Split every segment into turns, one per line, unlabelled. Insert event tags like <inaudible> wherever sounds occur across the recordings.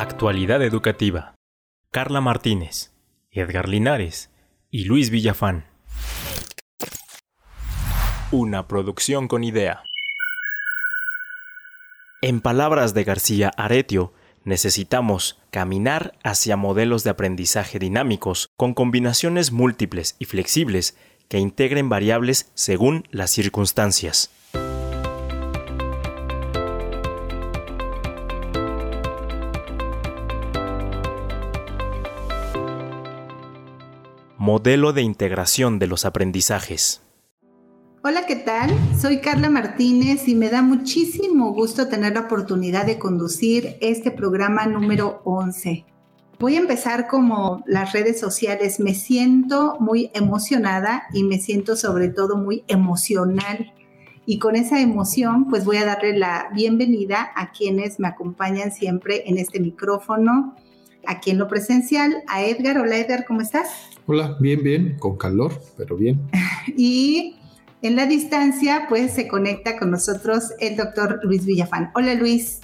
Actualidad Educativa. Carla Martínez, Edgar Linares y Luis Villafán. Una producción con idea. En palabras de García Aretio, necesitamos caminar hacia modelos de aprendizaje dinámicos con combinaciones múltiples y flexibles que integren variables según las circunstancias. Modelo de integración de los aprendizajes.
Hola, ¿qué tal? Soy Carla Martínez y me da muchísimo gusto tener la oportunidad de conducir este programa número 11. Voy a empezar como las redes sociales. Me siento muy emocionada y me siento sobre todo muy emocional. Y con esa emoción, pues voy a darle la bienvenida a quienes me acompañan siempre en este micrófono, aquí en lo presencial, a Edgar. Hola Edgar, ¿cómo estás?
Hola, bien, bien, con calor, pero bien. <laughs>
y en la distancia, pues se conecta con nosotros el doctor Luis Villafán. Hola Luis.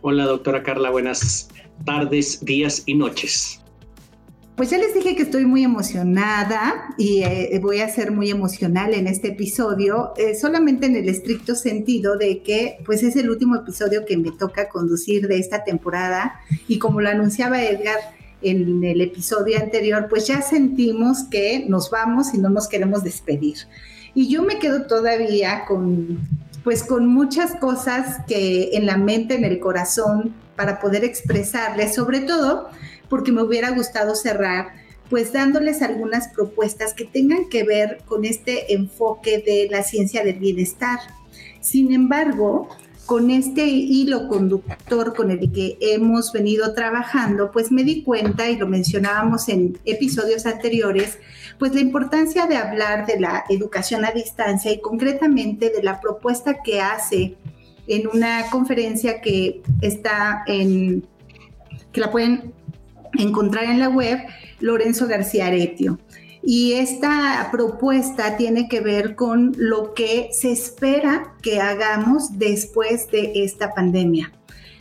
Hola doctora Carla, buenas tardes, días y noches.
Pues ya les dije que estoy muy emocionada y eh, voy a ser muy emocional en este episodio, eh, solamente en el estricto sentido de que pues es el último episodio que me toca conducir de esta temporada y como lo anunciaba Edgar en el episodio anterior, pues ya sentimos que nos vamos y no nos queremos despedir. Y yo me quedo todavía con pues con muchas cosas que en la mente, en el corazón, para poder expresarles, sobre todo porque me hubiera gustado cerrar pues dándoles algunas propuestas que tengan que ver con este enfoque de la ciencia del bienestar. Sin embargo, con este hilo conductor con el que hemos venido trabajando, pues me di cuenta, y lo mencionábamos en episodios anteriores, pues la importancia de hablar de la educación a distancia y concretamente de la propuesta que hace en una conferencia que está en, que la pueden encontrar en la web, Lorenzo García Aretio. Y esta propuesta tiene que ver con lo que se espera que hagamos después de esta pandemia.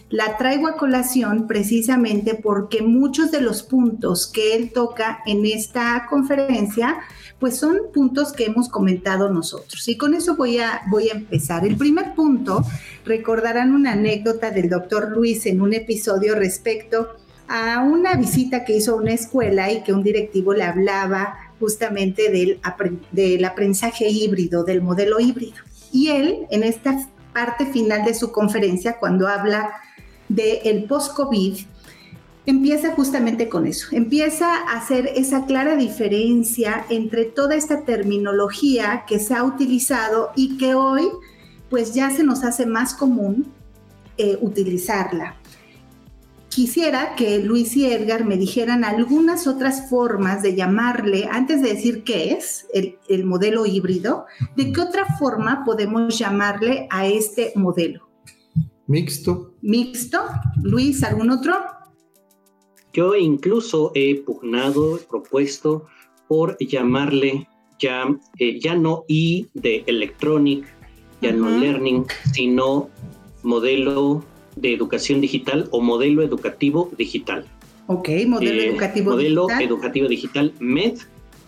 La traigo a colación precisamente porque muchos de los puntos que él toca en esta conferencia, pues son puntos que hemos comentado nosotros. Y con eso voy a, voy a empezar. El primer punto, recordarán una anécdota del doctor Luis en un episodio respecto a una visita que hizo a una escuela y que un directivo le hablaba justamente del, aprendizaje híbrido, del modelo híbrido. Y él, en esta parte final de su conferencia, cuando habla del post-COVID, empieza justamente con eso, empieza a hacer esa clara diferencia entre toda esta terminología que se ha utilizado y que hoy pues ya se nos hace más común eh, utilizarla. Quisiera que Luis y Edgar me dijeran algunas otras formas de llamarle, antes de decir qué es el, el modelo híbrido, de qué otra forma podemos llamarle a este modelo.
Mixto.
Mixto. Luis, ¿algún otro?
Yo incluso he pugnado, propuesto por llamarle ya, eh, ya no I de electronic, ya no learning, sino modelo de educación digital o modelo educativo digital.
Ok, modelo
eh,
educativo
modelo
digital.
educativo digital MED,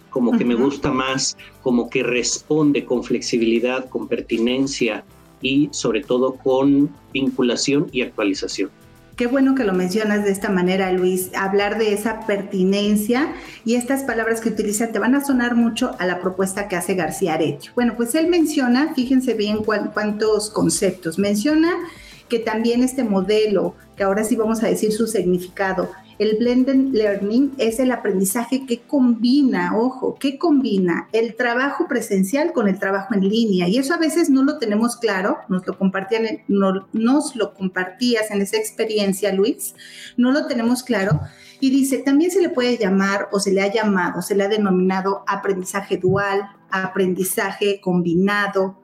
como que me gusta más, como que responde con flexibilidad, con pertinencia, y sobre todo con vinculación y actualización.
Qué bueno que lo mencionas de esta manera, Luis. Hablar de esa pertinencia y estas palabras que utiliza te van a sonar mucho a la propuesta que hace García Aretio. Bueno, pues él menciona, fíjense bien cuántos conceptos, menciona que también este modelo, que ahora sí vamos a decir su significado, el blended learning es el aprendizaje que combina, ojo, que combina el trabajo presencial con el trabajo en línea. Y eso a veces no lo tenemos claro, nos lo, compartían, nos lo compartías en esa experiencia, Luis, no lo tenemos claro. Y dice, también se le puede llamar o se le ha llamado, se le ha denominado aprendizaje dual, aprendizaje combinado,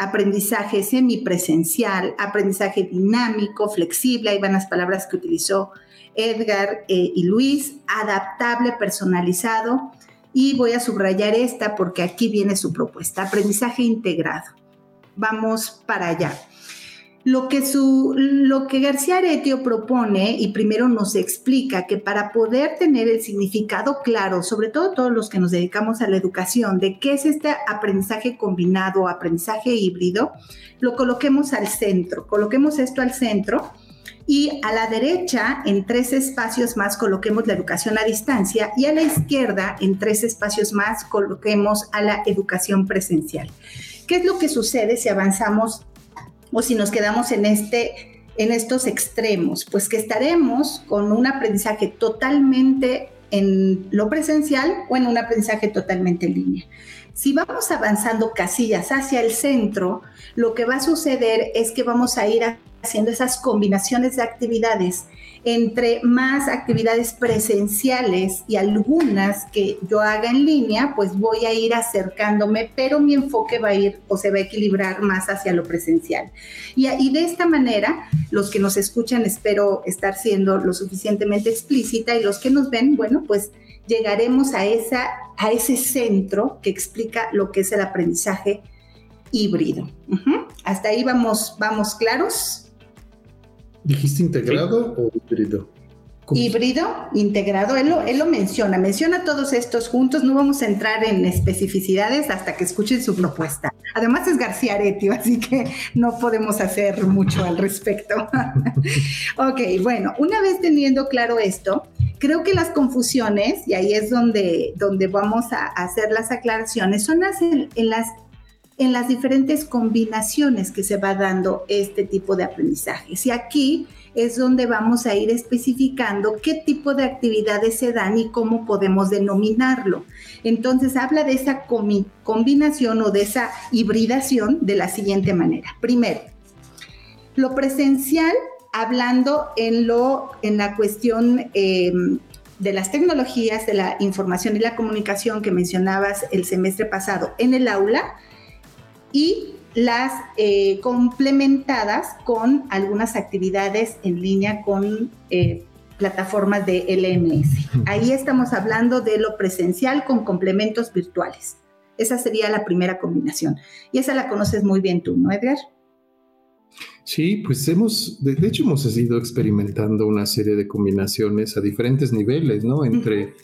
aprendizaje semipresencial, aprendizaje dinámico, flexible, ahí van las palabras que utilizó Edgar eh, y Luis, adaptable, personalizado. Y voy a subrayar esta porque aquí viene su propuesta, aprendizaje integrado. Vamos para allá. Lo que, su, lo que García Aretio propone y primero nos explica que para poder tener el significado claro, sobre todo todos los que nos dedicamos a la educación, de qué es este aprendizaje combinado, aprendizaje híbrido, lo coloquemos al centro, coloquemos esto al centro y a la derecha en tres espacios más coloquemos la educación a distancia y a la izquierda en tres espacios más coloquemos a la educación presencial. ¿Qué es lo que sucede si avanzamos o si nos quedamos en, este, en estos extremos? Pues que estaremos con un aprendizaje totalmente en lo presencial o en un aprendizaje totalmente en línea. Si vamos avanzando casillas hacia el centro, lo que va a suceder es que vamos a ir haciendo esas combinaciones de actividades entre más actividades presenciales y algunas que yo haga en línea, pues voy a ir acercándome, pero mi enfoque va a ir o se va a equilibrar más hacia lo presencial. Y, de esta manera, los que nos escuchan, espero estar siendo lo suficientemente explícita y los que nos ven, bueno, pues llegaremos a, esa, a ese centro que explica lo que es el aprendizaje híbrido. Hasta ahí vamos, vamos claros.
¿Dijiste integrado o híbrido?
Híbrido, integrado, él lo, él lo menciona, menciona todos estos juntos, no vamos a entrar en especificidades hasta que escuchen su propuesta. Además es García Aretio, así que no podemos hacer mucho al respecto. <laughs> ok, bueno, una vez teniendo claro esto, creo que las confusiones, y ahí es donde, donde vamos a hacer las aclaraciones, son las en las en las diferentes combinaciones que se va dando este tipo de aprendizajes. Y aquí es donde vamos a ir especificando qué tipo de actividades se dan y cómo podemos denominarlo. Entonces habla de esa combinación o de esa hibridación de la siguiente manera. Primero, lo presencial, hablando en, lo, en la cuestión em, de las tecnologías, de la información y la comunicación que mencionabas el semestre pasado en el aula, y las eh, complementadas con algunas actividades en línea con eh, plataformas de LMS. <laughs> Ahí estamos hablando de lo presencial con complementos virtuales. Esa sería la primera combinación. Y esa la conoces muy bien tú, ¿no, Edgar?
Sí, pues hemos, de, hecho hemos ido experimentando una serie de combinaciones a diferentes niveles, ¿no? Entre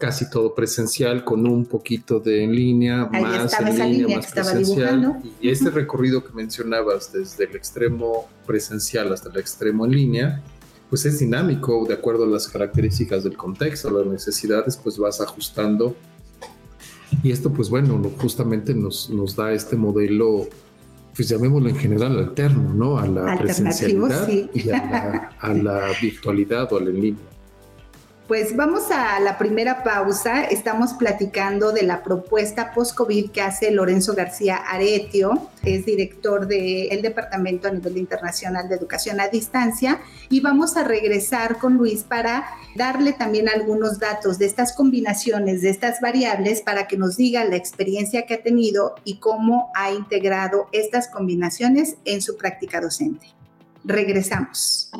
casi todo presencial con un poquito de en línea, más en línea, más presencial. Y este recorrido que mencionabas desde el extremo presencial hasta el extremo en línea, pues es dinámico de acuerdo a las características del contexto, las necesidades, pues vas ajustando. Y esto, pues bueno, justamente nos, nos da este modelo, pues llamémoslo en general alterno, ¿no? A la presencialidad y a la, a la <laughs> virtualidad o a la en línea.
Pues vamos a la primera pausa. Estamos platicando de la propuesta post-COVID que hace Lorenzo García Aretio, es director del Departamento a nivel internacional de educación a distancia. Y vamos a regresar con Luis para darle también algunos datos de estas combinaciones, de estas variables, para que nos diga la experiencia que ha tenido y cómo ha integrado estas combinaciones en su práctica docente. Regresamos.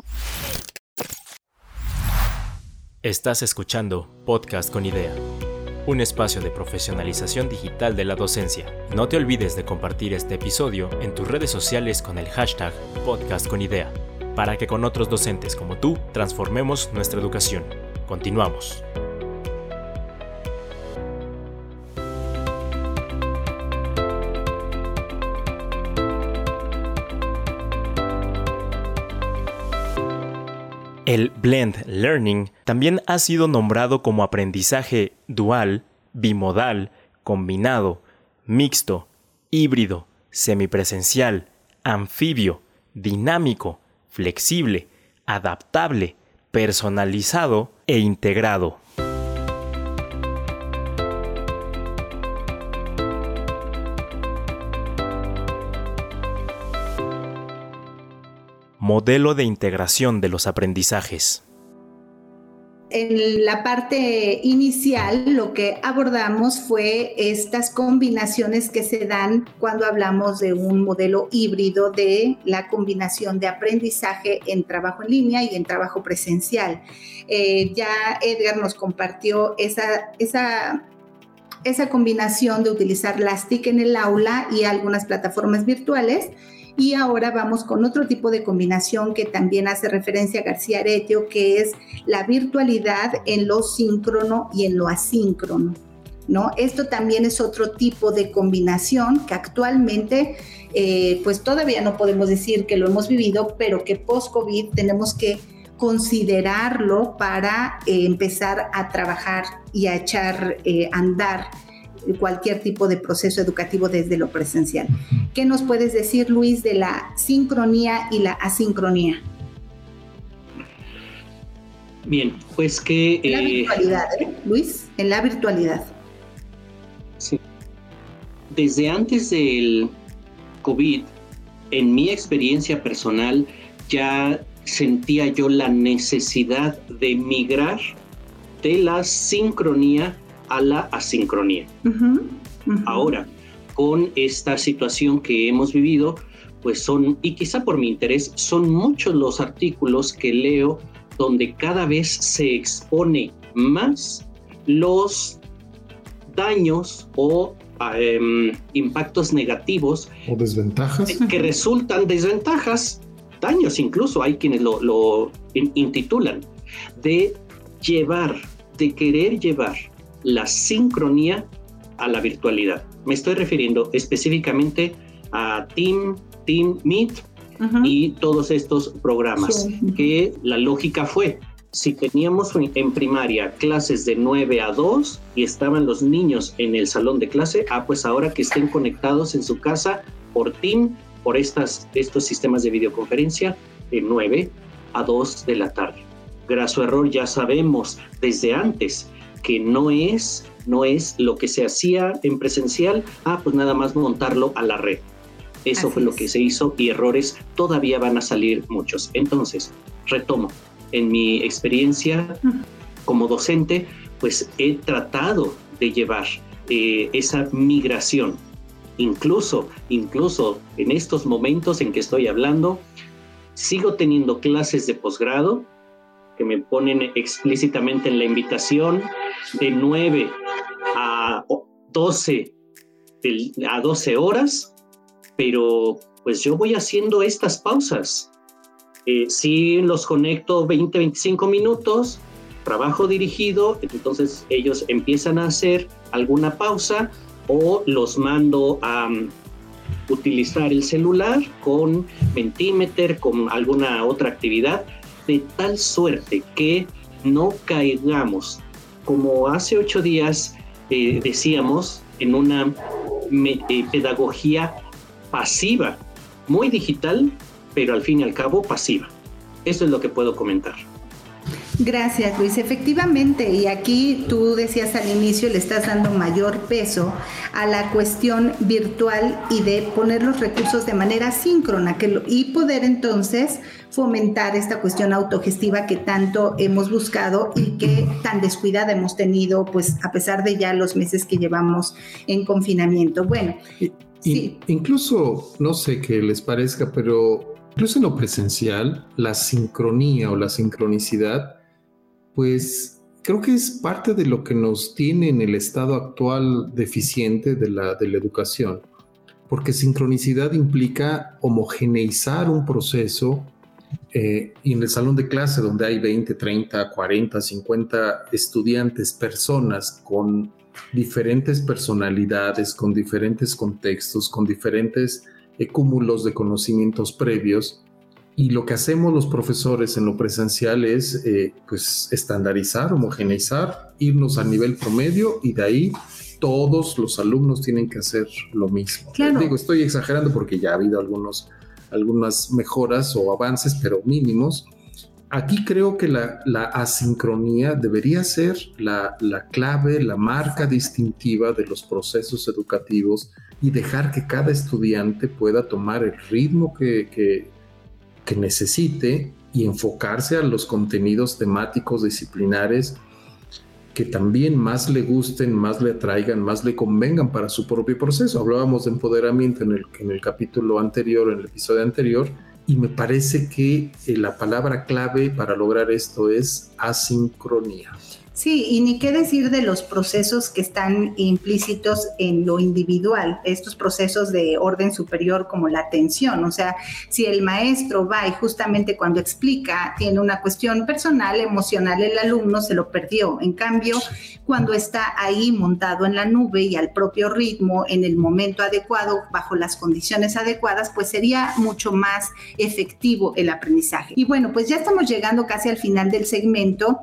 Estás escuchando Podcast con Idea, un espacio de profesionalización digital de la docencia. No te olvides de compartir este episodio en tus redes sociales con el hashtag Podcast con Idea, para que con otros docentes como tú transformemos nuestra educación. Continuamos. El Blend Learning también ha sido nombrado como aprendizaje dual, bimodal, combinado, mixto, híbrido, semipresencial, anfibio, dinámico, flexible, adaptable, personalizado e integrado. Modelo de integración de los aprendizajes.
En la parte inicial lo que abordamos fue estas combinaciones que se dan cuando hablamos de un modelo híbrido de la combinación de aprendizaje en trabajo en línea y en trabajo presencial. Eh, ya Edgar nos compartió esa, esa esa combinación de utilizar las TIC en el aula y algunas plataformas virtuales Y ahora vamos con otro tipo de combinación que también hace referencia a García Aretio, que es la virtualidad en lo síncrono y en lo asíncrono. ¿No? Esto también es otro tipo de combinación que actualmente eh, pues todavía no podemos decir que lo hemos vivido, pero que post-COVID tenemos que considerarlo para eh, empezar a trabajar y a echar eh, andar cualquier tipo de proceso educativo desde lo presencial. ¿Qué nos puedes decir, Luis, de la sincronía y la asincronía?
Bien, pues que...
En la virtualidad, Luis, en la virtualidad.
Sí. Desde antes del COVID, en mi experiencia personal, ya sentía yo la necesidad de migrar de la sincronía a la asincronía. Ahora, con esta situación que hemos vivido, pues son, y quizá por mi interés, son muchos los artículos que leo donde cada vez se expone más los daños o Em, impactos negativos.
O desventajas.
Que resultan desventajas, daños incluso, hay quienes lo, intitulan, de llevar, de querer llevar la sincronía a la virtualidad. Me estoy refiriendo específicamente a Team, Team Meet y todos estos programas, que la lógica fue, si teníamos en primaria clases de 9 a 2 y estaban los niños en el salón de clase, ah, pues ahora que estén conectados en su casa por Team, por estas, estos sistemas de videoconferencia, de 9 a 2 de la tarde. Graso error, ya sabemos desde antes que no es, no es lo que se hacía en presencial, ah, pues nada más montarlo a la red. Eso fue lo que se hizo y errores todavía van a salir muchos. Entonces, retomo, en mi experiencia como docente, pues he tratado de llevar eh, esa migración. Incluso, incluso en estos momentos en que estoy hablando, sigo teniendo clases de posgrado que me ponen explícitamente en la invitación de 9 a 12, a 12 horas, pero pues yo voy haciendo estas pausas. Eh, si los conecto 20, 25 minutos, trabajo dirigido, entonces ellos empiezan a hacer alguna pausa o los mando a um, utilizar el celular con Mentimeter, con alguna otra actividad, de tal suerte que no caigamos, como hace ocho días eh, decíamos, en una eh, pedagogía pasiva, muy digital, pero al fin y al cabo pasiva. Eso es lo que puedo comentar.
Gracias, Luis. Efectivamente, y aquí tú decías al inicio, le estás dando mayor peso a la cuestión virtual y de poner los recursos de manera síncrona que y poder entonces fomentar esta cuestión autogestiva que tanto hemos buscado y que tan descuidada hemos tenido, pues a pesar de ya los meses que llevamos en confinamiento. Bueno,
sí. Incluso, no sé qué les parezca, pero Incluso en lo presencial, la sincronía o la sincronicidad, pues creo que es parte de lo que nos tiene en el estado actual deficiente de la, de la educación, porque sincronicidad implica homogeneizar un proceso eh, y en el salón de clase donde hay 20, 30, 40, 50 estudiantes, personas con diferentes personalidades, con diferentes contextos, con diferentes cúmulos de conocimientos previos. Y lo que hacemos los profesores en lo presencial es eh, pues estandarizar, homogeneizar, irnos a nivel promedio y de ahí todos los alumnos tienen que hacer lo mismo. Digo, estoy exagerando porque ya ha habido algunos, algunas mejoras o avances, pero mínimos. Aquí creo que la, la asincronía debería ser la, la clave, la marca distintiva de los procesos educativos y dejar que cada estudiante pueda tomar el ritmo que, que, necesite y enfocarse a los contenidos temáticos disciplinares que también más le gusten, más le atraigan, más le convengan para su propio proceso. Hablábamos de empoderamiento en el, en el capítulo anterior, en el episodio anterior, y me parece que eh, la palabra clave para lograr esto es asincronía.
Sí, y ni qué decir de los procesos que están implícitos en lo individual, estos procesos de orden superior como la atención. O sea, si el maestro va y justamente cuando explica tiene una cuestión personal, emocional, el alumno se lo perdió. En cambio, cuando está ahí montado en la nube y al propio ritmo, en el momento adecuado, bajo las condiciones adecuadas, pues sería mucho más efectivo el aprendizaje. Y bueno, pues ya estamos llegando casi al final del segmento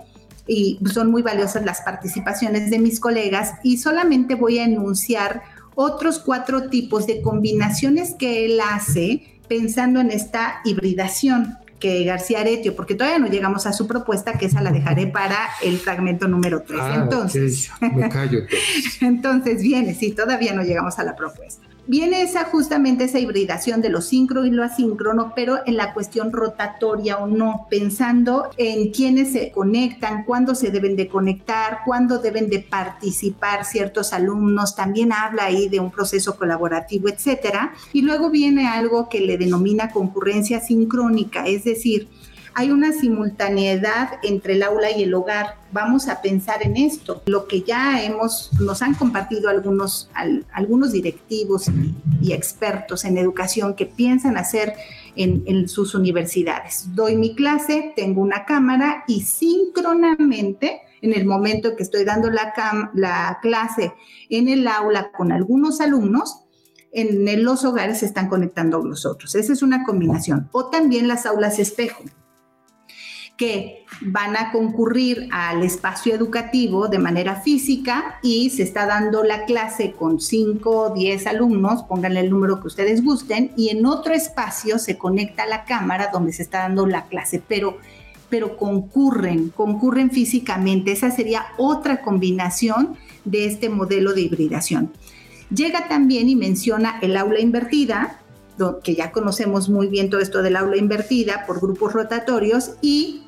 y son muy valiosas las participaciones de mis colegas y solamente voy a enunciar otros cuatro tipos de combinaciones que él hace pensando en esta hibridación que García Aretio, porque todavía no llegamos a su propuesta, que esa la dejaré para el fragmento número 3.
Ah, entonces, me callo. <laughs>
entonces viene, sí, todavía no llegamos a la propuesta viene esa justamente esa hibridación de lo síncrono y lo asíncrono, pero en la cuestión rotatoria o no, pensando en quiénes se conectan, cuándo se deben de conectar, cuándo deben de participar ciertos alumnos, también habla ahí de un proceso colaborativo, etcétera. Y luego viene algo que le denomina concurrencia sincrónica, es decir, hay una simultaneidad entre el aula y el hogar. Vamos a pensar en esto. Lo que ya hemos, nos han compartido algunos, algunos directivos y, expertos en educación que piensan hacer en, en, sus universidades. Doy mi clase, tengo una cámara y síncronamente, en el momento que estoy dando la, la clase en el aula con algunos alumnos, en los hogares se están conectando los otros. Esa es una combinación. O también las aulas espejo que van a concurrir al espacio educativo de manera física y se está dando la clase con 5 o 10 alumnos, pónganle el número que ustedes gusten, y en otro espacio se conecta la cámara donde se está dando la clase, pero, pero concurren, concurren físicamente. Esa sería otra combinación de este modelo de hibridación. Llega también y menciona el aula invertida, que ya conocemos muy bien todo esto del aula invertida por grupos rotatorios y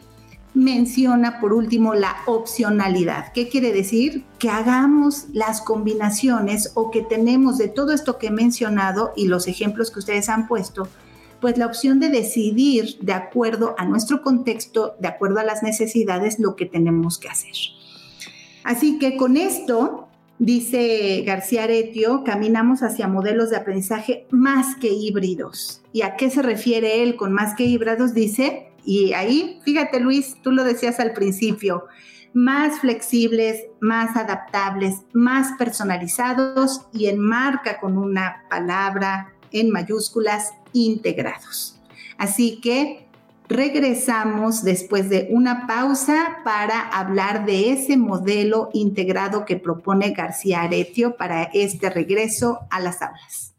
menciona por último la opcionalidad. ¿Qué quiere decir? Que hagamos las combinaciones o que tenemos de todo esto que he mencionado y los ejemplos que ustedes han puesto, pues la opción de decidir de acuerdo a nuestro contexto, de acuerdo a las necesidades, lo que tenemos que hacer. Así que con esto, dice García Aretio, caminamos hacia modelos de aprendizaje más que híbridos. ¿Y a qué se refiere él con más que híbridos? Dice y ahí, fíjate Luis, tú lo decías al principio, más flexibles, más adaptables, más personalizados y enmarca con una palabra en mayúsculas integrados. Así que regresamos después de una pausa para hablar de ese modelo integrado que propone García Aretio para este regreso a las aulas.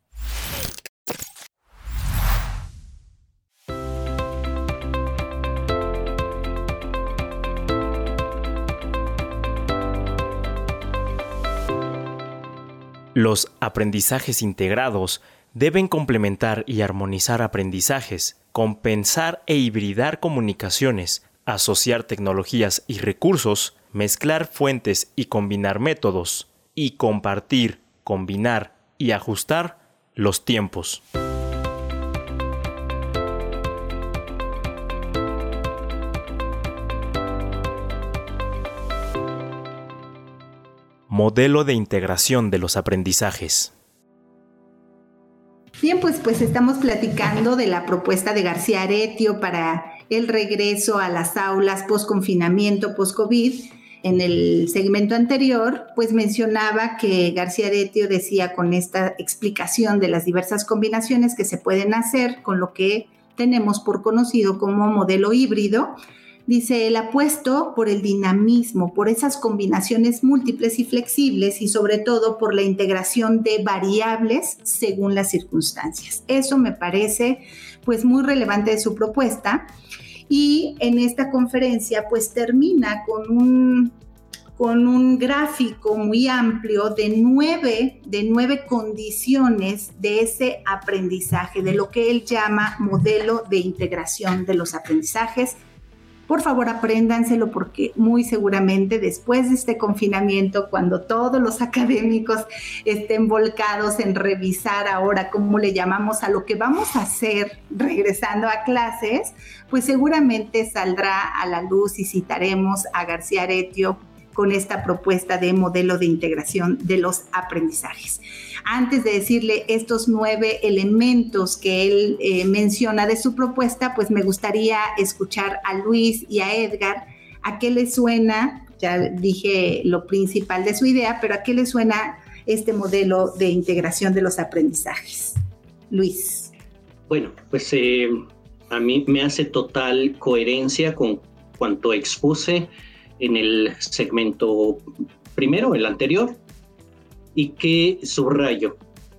Los aprendizajes integrados deben complementar y armonizar aprendizajes, compensar e hibridar comunicaciones, asociar tecnologías y recursos, mezclar fuentes y combinar métodos, y compartir, combinar y ajustar los tiempos. Modelo de integración de los aprendizajes.
Bien, pues, pues estamos platicando de la propuesta de García Aretio para el regreso a las aulas post-confinamiento, post-COVID. En el segmento anterior, pues mencionaba que García Aretio decía con esta explicación de las diversas combinaciones que se pueden hacer con lo que tenemos por conocido como modelo híbrido, Dice, el apuesto por el dinamismo, por esas combinaciones múltiples y flexibles y sobre todo por la integración de variables según las circunstancias. Eso me parece pues muy relevante de su propuesta. Y en esta conferencia pues termina con un, con un gráfico muy amplio de nueve, de nueve condiciones de ese aprendizaje, de lo que él llama modelo de integración de los aprendizajes por favor, apréndanselo porque muy seguramente después de este confinamiento, cuando todos los académicos estén volcados en revisar ahora cómo le llamamos a lo que vamos a hacer regresando a clases, pues seguramente saldrá a la luz y citaremos a García Aretio con esta propuesta de modelo de integración de los aprendizajes. Antes de decirle estos nueve elementos que él eh, menciona de su propuesta, pues me gustaría escuchar a Luis y a Edgar a qué le suena, ya dije lo principal de su idea, pero a qué le suena este modelo de integración de los aprendizajes. Luis.
Bueno, pues eh, a mí me hace total coherencia con cuanto expuse en el segmento primero, el anterior, y que subrayo,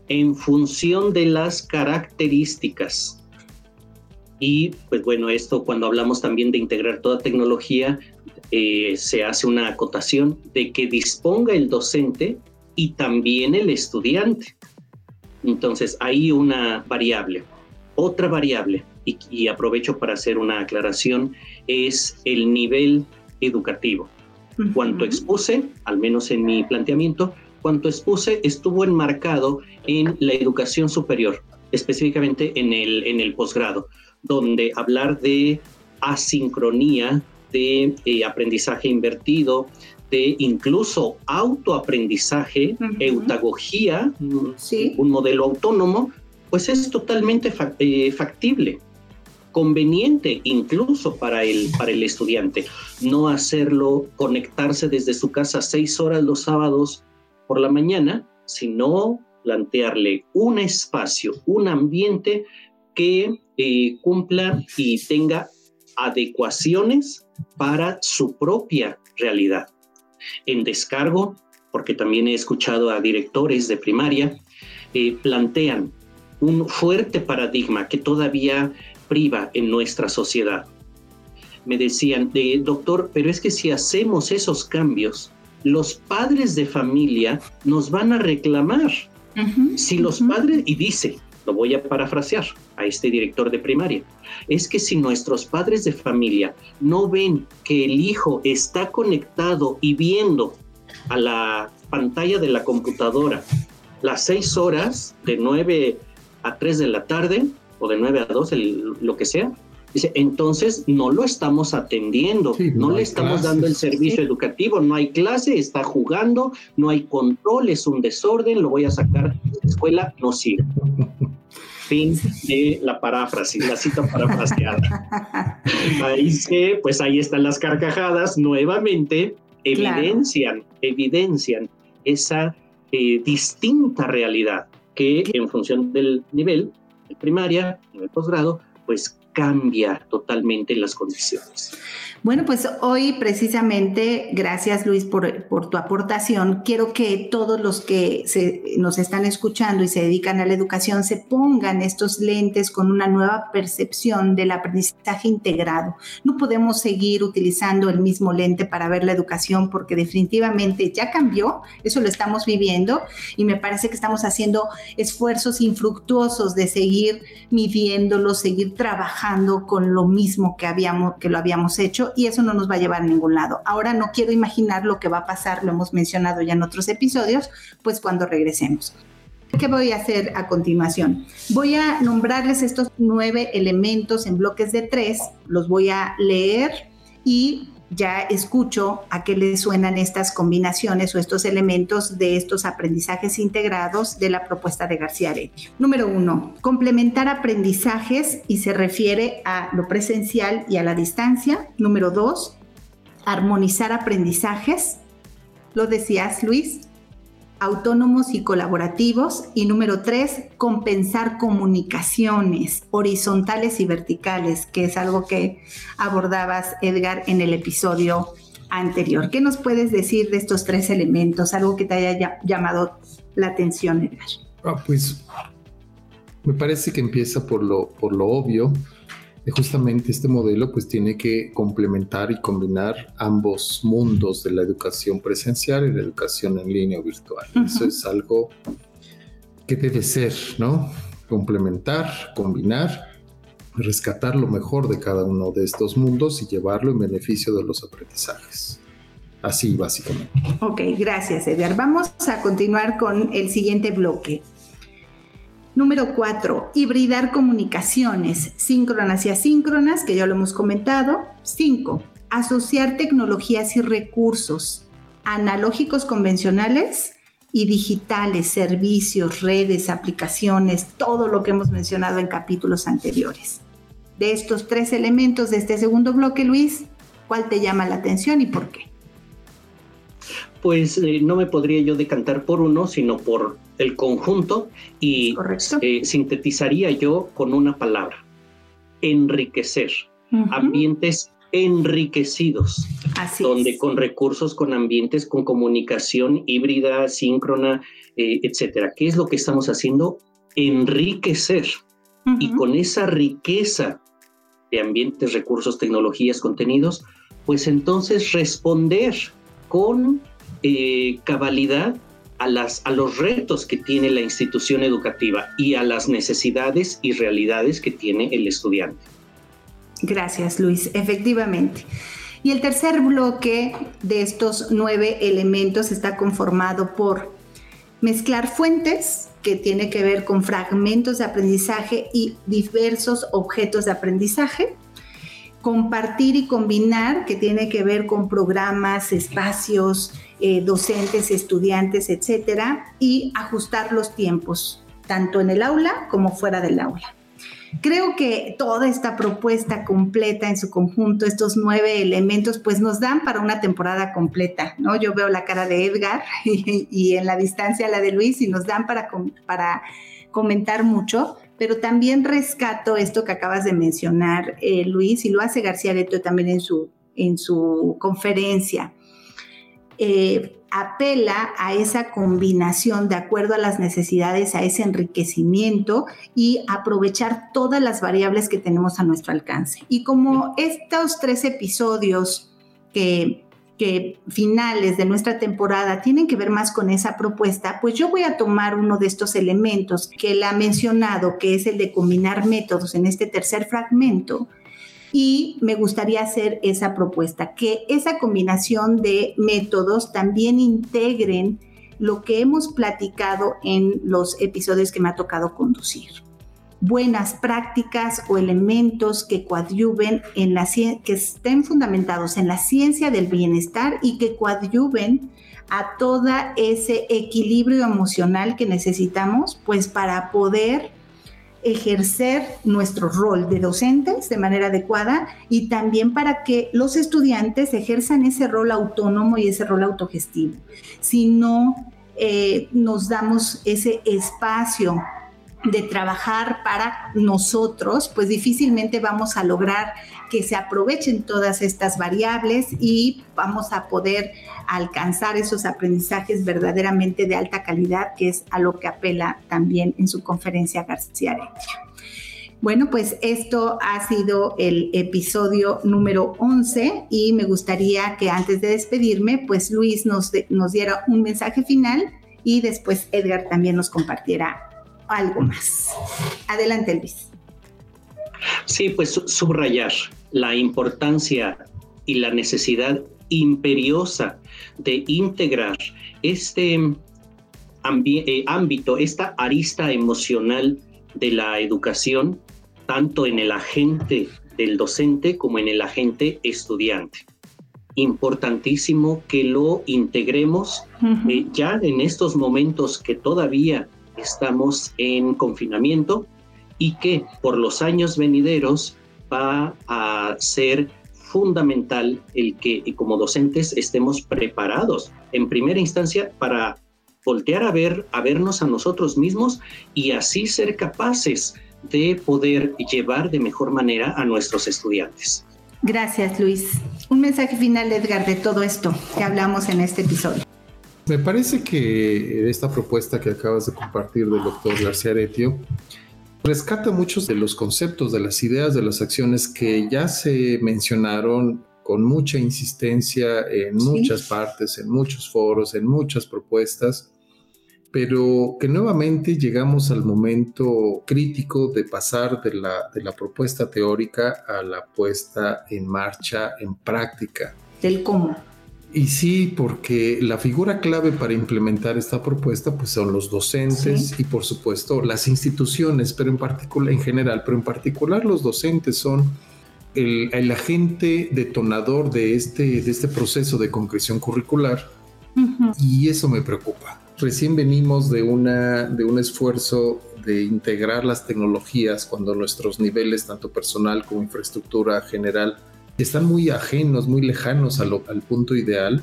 en función de las características. Y pues bueno, esto cuando hablamos también de integrar toda tecnología, eh, se hace una acotación de que disponga el docente y también el estudiante. Entonces, hay una variable. Otra variable, y, y aprovecho para hacer una aclaración, es el nivel educativo. Cuanto expuse, al menos en mi planteamiento, cuanto expuse estuvo enmarcado en la educación superior, específicamente en el, en el posgrado, donde hablar de asincronía, de eh, aprendizaje invertido, de incluso autoaprendizaje, eutagogía, un modelo autónomo, pues es totalmente eh, factible conveniente incluso para el, para el estudiante. No hacerlo, conectarse desde su casa seis horas los sábados por la mañana, sino plantearle un espacio, un ambiente que eh, cumpla y tenga adecuaciones para su propia realidad. En descargo, porque también he escuchado a directores de primaria, eh, plantean un fuerte paradigma que todavía priva en nuestra sociedad. Me decían, doctor, pero es que si hacemos esos cambios, los padres de familia nos van a reclamar. si los padres, y dice, lo voy a parafrasear a este director de primaria, es que si nuestros padres de familia no ven que el hijo está conectado y viendo a la pantalla de la computadora las seis horas de nueve a tres de la tarde, o de 9 a 2, lo que sea, dice, entonces no lo estamos atendiendo, no, le estamos dando el servicio educativo, no hay clase, está jugando, no hay control, es un desorden, lo voy a sacar de la escuela, no sirve. <laughs> fin de la paráfrasis, la cita parafraseada. <laughs> ahí que, pues ahí están las carcajadas, nuevamente evidencian, evidencian esa eh, distinta realidad que en función del nivel primaria, en el posgrado, pues cambia totalmente las condiciones.
Bueno, pues hoy precisamente, gracias Luis por, tu aportación, quiero que todos los que se, nos están escuchando y se dedican a la educación se pongan estos lentes con una nueva percepción del aprendizaje integrado. No podemos seguir utilizando el mismo lente para ver la educación porque definitivamente ya cambió, eso lo estamos viviendo y me parece que estamos haciendo esfuerzos infructuosos de seguir midiéndolo, seguir trabajando con lo mismo que, habíamos, que lo habíamos hecho y eso no nos va a llevar a ningún lado. Ahora no quiero imaginar lo que va a pasar, lo hemos mencionado ya en otros episodios, pues cuando regresemos. ¿Qué voy a hacer a continuación? Voy a nombrarles estos nueve elementos en bloques de tres, los voy a leer y ya escucho a qué le suenan estas combinaciones o estos elementos de estos aprendizajes integrados de la propuesta de García Aredio. Número uno, complementar aprendizajes y se refiere a lo presencial y a la distancia. Número dos, armonizar aprendizajes. Lo decías, Luis autónomos y colaborativos. Y número tres, compensar comunicaciones horizontales y verticales, que es algo que abordabas, Edgar, en el episodio anterior. ¿Qué nos puedes decir de estos tres elementos? Algo que te haya llamado la atención, Edgar.
Ah, pues me parece que empieza por lo, por lo obvio justamente este modelo pues tiene que complementar y combinar ambos mundos de la educación presencial y la educación en línea o virtual. Eso es algo que debe ser, ¿no? Complementar, combinar, rescatar lo mejor de cada uno de estos mundos y llevarlo en beneficio de los aprendizajes. Así básicamente.
Ok, gracias Edgar. Vamos a continuar con el siguiente bloque. Número cuatro, hibridar comunicaciones síncronas y asíncronas, que ya lo hemos comentado. Cinco, asociar tecnologías y recursos. analógicos convencionales y digitales, servicios, redes, aplicaciones, todo lo que hemos mencionado en capítulos anteriores. De estos tres elementos de este segundo bloque, Luis, ¿cuál te llama la atención y por qué?
Pues eh, no me podría yo decantar por uno, sino por el conjunto y eh, sintetizaría yo con una palabra, enriquecer. Ambientes enriquecidos, donde con recursos, con ambientes, con comunicación híbrida, síncrona, eh, etcétera. ¿Qué es lo que estamos haciendo? Enriquecer. Y con esa riqueza de ambientes, recursos, tecnologías, contenidos, pues entonces responder con eh, cabalidad a, las, a los retos que tiene la institución educativa y a las necesidades y realidades que tiene el estudiante.
Gracias, Luis. Efectivamente. Y el tercer bloque de estos nueve elementos está conformado por mezclar fuentes, que tiene que ver con fragmentos de aprendizaje y diversos objetos de aprendizaje, compartir y combinar, que tiene que ver con programas, espacios, eh, docentes, estudiantes, etcétera, y ajustar los tiempos, tanto en el aula como fuera del aula. Creo que toda esta propuesta completa en su conjunto, estos nueve elementos, pues nos dan para una temporada completa, ¿no? Yo veo la cara de Edgar <laughs> y, en la distancia la de Luis y nos dan para, para comentar mucho, pero también rescato esto que acabas de mencionar, eh, Luis, y lo hace García Leto también en su, en su conferencia. Eh, apela a esa combinación de acuerdo a las necesidades, a ese enriquecimiento y aprovechar todas las variables que tenemos a nuestro alcance. Y como estos tres episodios que, que finales de nuestra temporada tienen que ver más con esa propuesta, pues yo voy a tomar uno de estos elementos que él ha mencionado, que es el de combinar métodos en este tercer fragmento, y me gustaría hacer esa propuesta, que esa combinación de métodos también integren lo que hemos platicado en los episodios que me ha tocado conducir. Buenas prácticas o elementos que coadyuven en la que estén fundamentados en la ciencia del bienestar y que coadyuven a todo ese equilibrio emocional que necesitamos, pues para poder ejercer nuestro rol de docentes de manera adecuada y también para que los estudiantes ejerzan ese rol autónomo y ese rol autogestivo. Si no eh, nos damos ese espacio de trabajar para nosotros, pues difícilmente vamos a lograr que se aprovechen todas estas variables y vamos a poder alcanzar esos aprendizajes verdaderamente de alta calidad, que es a lo que apela también en su conferencia García. Bueno, pues esto ha sido el episodio número 11 y me gustaría que antes de despedirme, pues Luis nos, nos diera un mensaje final y después Edgar también nos compartiera algo más. Adelante, Luis.
Sí, pues subrayar la importancia y la necesidad imperiosa de integrar este eh, ámbito, esta arista emocional de la educación, tanto en el agente del docente como en el agente estudiante. Importantísimo que lo integremos eh, ya en estos momentos que todavía estamos en confinamiento y que por los años venideros va a ser fundamental el que como docentes estemos preparados en primera instancia para voltear a ver, a vernos a nosotros mismos y así ser capaces de poder llevar de mejor manera a nuestros estudiantes.
Gracias, Luis. Un mensaje final, Edgar, de todo esto que hablamos en este episodio.
Me parece que esta propuesta que acabas de compartir del doctor García Aretio rescata muchos de los conceptos, de las ideas, de las acciones que ya se mencionaron con mucha insistencia en muchas partes, en muchos foros, en muchas propuestas, pero que nuevamente llegamos al momento crítico de pasar de la, de la propuesta teórica a la puesta en marcha, en práctica.
Del cómo.
Y sí, porque la figura clave para implementar esta propuesta pues son los docentes y por supuesto las instituciones, pero en particular, en general, pero en particular los docentes son el, agente detonador de este, de este proceso de concreción curricular. Y eso me preocupa. Recién venimos de, una, de un esfuerzo de integrar las tecnologías cuando nuestros niveles, tanto personal como infraestructura general, están muy ajenos, muy lejanos al punto ideal.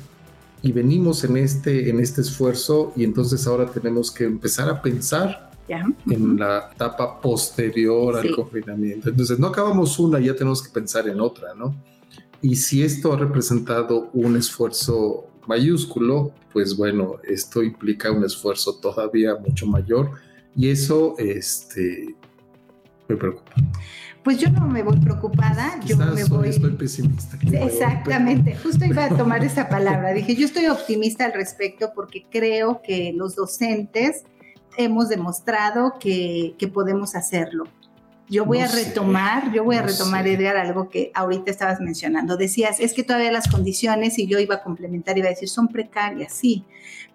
Y venimos en este, en este esfuerzo y entonces ahora tenemos que empezar a pensar en la etapa posterior al confinamiento. Entonces no acabamos una, ya tenemos que pensar en otra, ¿no? Y si esto ha representado un esfuerzo mayúsculo, pues bueno, esto implica un esfuerzo todavía mucho mayor y eso este, me preocupa.
Pues yo no me voy preocupada, yo me voy.
Estoy pesimista.
Exactamente, justo iba a tomar esa <laughs> palabra. Dije, yo estoy optimista al respecto porque creo que los docentes hemos demostrado que, que podemos hacerlo. Yo voy a retomar, yo voy a retomar, Edgar, algo que ahorita estabas mencionando. Decías, es que todavía las condiciones, y yo iba a complementar, iba a decir, son precarias, sí,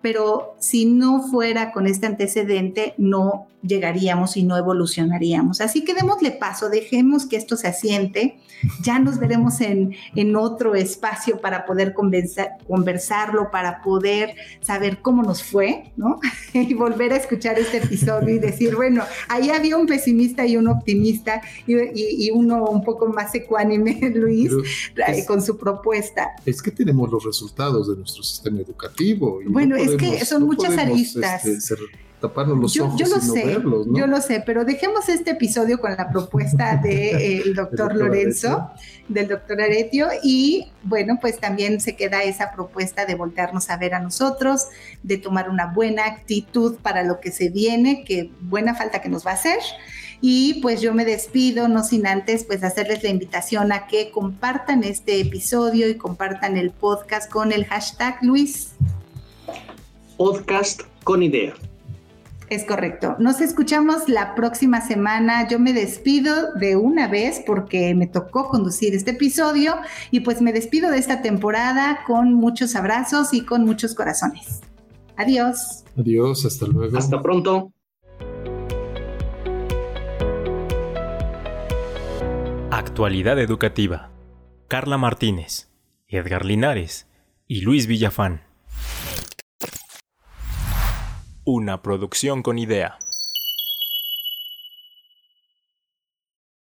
pero si no fuera con este antecedente, no llegaríamos y no evolucionaríamos. Así que démosle paso, dejemos que esto se asiente, ya nos veremos en, en otro espacio para poder conversarlo, para poder saber cómo nos fue, ¿no? <laughs> y volver a escuchar este episodio y decir, bueno, ahí había un pesimista y un optimista y, uno un poco más ecuánime, <laughs> Luis, con su propuesta.
Es que tenemos los resultados de nuestro sistema educativo.
bueno, es que son muchas aristas. Este,
taparnos los ojos
yo lo sé, Yo lo sé, pero dejemos este episodio con la propuesta del <laughs> doctor Lorenzo, del doctor Aretio, y bueno, pues también se queda esa propuesta de voltearnos a ver a nosotros, de tomar una buena actitud para lo que se viene, que buena falta que nos va a hacer. Y pues yo me despido, no sin antes pues hacerles la invitación a que compartan este episodio y compartan el podcast con el hashtag Luis.
Podcast con idea.
Es correcto. Nos escuchamos la próxima semana. Yo me despido de una vez porque me tocó conducir este episodio y pues me despido de esta temporada con muchos abrazos y con muchos corazones. Adiós.
Adiós, hasta luego.
Hasta pronto.
Actualidad educativa. Carla Martínez, Edgar Linares y Luis Villafán. Una producción con idea.